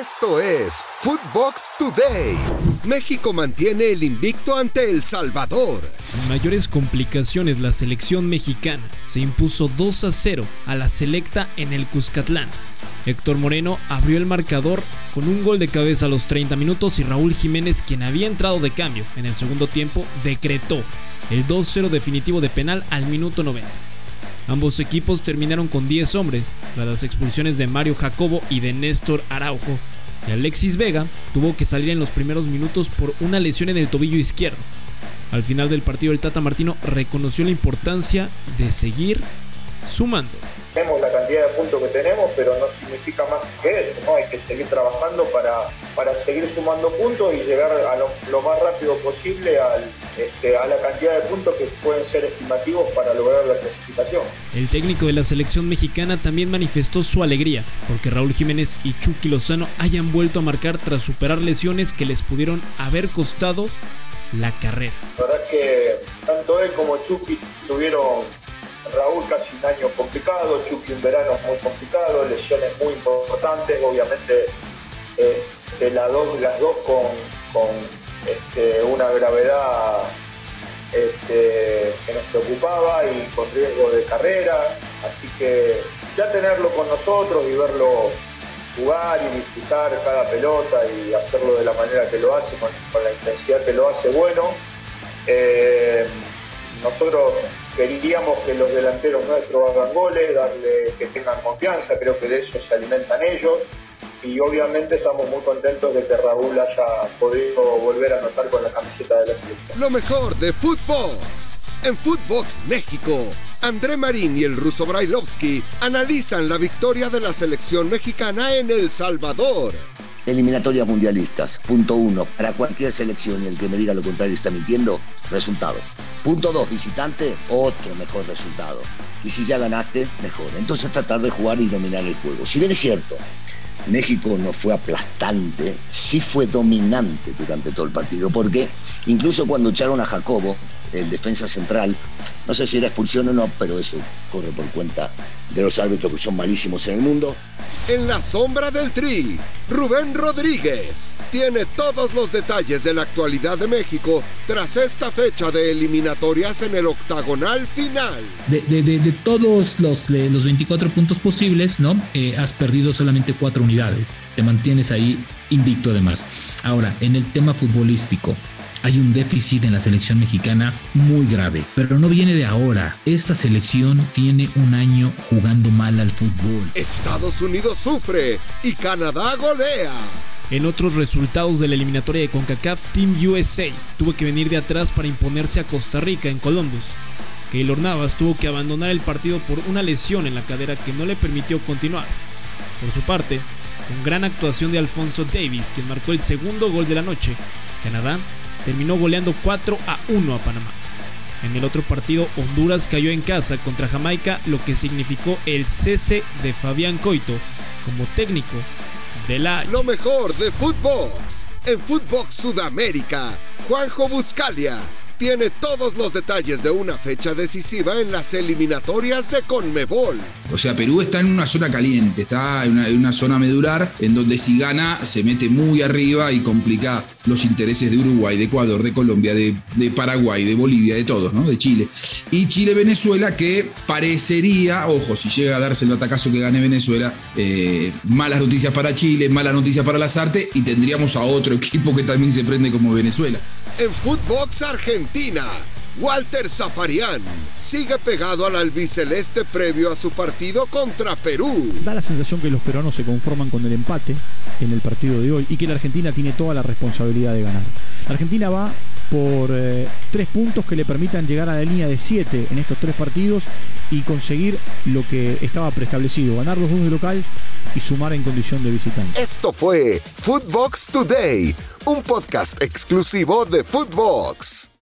Esto es Footbox Today. México mantiene el invicto ante El Salvador. Sin mayores complicaciones, la selección mexicana se impuso 2 a 0 a la selecta en el Cuscatlán. Héctor Moreno abrió el marcador con un gol de cabeza a los 30 minutos y Raúl Jiménez, quien había entrado de cambio en el segundo tiempo, decretó el 2-0 definitivo de penal al minuto 90. Ambos equipos terminaron con 10 hombres, tras las expulsiones de Mario Jacobo y de Néstor Araujo, y Alexis Vega tuvo que salir en los primeros minutos por una lesión en el tobillo izquierdo. Al final del partido el Tata Martino reconoció la importancia de seguir sumando cantidad de puntos que tenemos, pero no significa más que eso, ¿no? Hay que seguir trabajando para, para seguir sumando puntos y llegar a lo, más rápido posible este, a la cantidad de puntos que pueden ser estimativos para lograr la clasificación. El técnico de la selección mexicana también manifestó su alegría porque Raúl Jiménez y Chucky Lozano hayan vuelto a marcar tras superar lesiones que les pudieron haber costado la carrera. La verdad que tanto él como Chucky tuvieron Raúl casi un año complicado, Chucky un verano muy complicado, lesiones muy importantes, obviamente eh, de las dos, con, este, una gravedad este, que nos preocupaba y con riesgo de carrera, así que ya tenerlo con nosotros y verlo jugar y disfrutar cada pelota y hacerlo de la manera que lo hace, con, la intensidad que lo hace bueno. Eh, nosotros queríamos que los delanteros nuestros hagan goles, darle que tengan confianza, creo que de eso se alimentan ellos. Y obviamente estamos muy contentos de que Raúl haya podido volver a anotar con la camiseta de la selección. Lo mejor de Footbox. En Footbox México, André Marín y el ruso Brailovsky analizan la victoria de la selección mexicana en El Salvador. Eliminatorias mundialistas. Punto uno. Para cualquier selección y el que me diga lo contrario está mintiendo. Resultado. Punto dos. Visitante. Otro mejor resultado. Y si ya ganaste, mejor. Entonces tratar de jugar y dominar el juego. Si bien es cierto, México no fue aplastante, sí fue dominante durante todo el partido, porque incluso cuando echaron a Jacobo, el defensa central, no sé si era expulsión o no, pero eso corre por cuenta de los árbitros que son malísimos en el mundo. En la sombra del tri, Rubén Rodríguez tiene todos los detalles de la actualidad de México tras esta fecha de eliminatorias en el octagonal final. De, todos los, los 24 puntos posibles, ¿no? Eh, has perdido solamente cuatro unidades. Te mantienes ahí invicto además. Ahora, en el tema futbolístico, hay un déficit en la selección mexicana muy grave, pero no viene de ahora. Esta selección tiene un año jugando mal al fútbol. Estados Unidos sufre y Canadá golea. En otros resultados de la eliminatoria de CONCACAF, Team USA tuvo que venir de atrás para imponerse a Costa Rica en Columbus. Keylor Navas tuvo que abandonar el partido por una lesión en la cadera que no le permitió continuar. Por su parte, con gran actuación de Alfonso Davis, quien marcó el segundo gol de la noche, Canadá terminó goleando 4 a 1 a Panamá. En el otro partido, Honduras cayó en casa contra Jamaica, lo que significó el cese de Fabián Coito como técnico de la... Lo mejor de Footbox en Footbox Sudamérica, Juanjo Buscalia tiene todos los detalles de una fecha decisiva en las eliminatorias de Conmebol. O sea, Perú está en una zona caliente, está en una, zona medular en donde si gana se mete muy arriba y complica los intereses de Uruguay, de Ecuador, de Colombia, de, Paraguay, de Bolivia, de todos, ¿no? De Chile. Y Chile-Venezuela que parecería, ojo, si llega a darse el atacazo que gane Venezuela, eh, malas noticias para Chile, malas noticias para las artes y tendríamos a otro equipo que también se prende como Venezuela. En Footbox Argentina, Walter Zafarian sigue pegado al albiceleste previo a su partido contra Perú. Da la sensación que los peruanos se conforman con el empate en el partido de hoy y que la Argentina tiene toda la responsabilidad de ganar. La Argentina va por eh, tres puntos que le permitan llegar a la línea de siete en estos tres partidos y conseguir lo que estaba preestablecido, ganar los dos de local y sumar en condición de visitante. Esto fue Footbox Today, un podcast exclusivo de Footbox.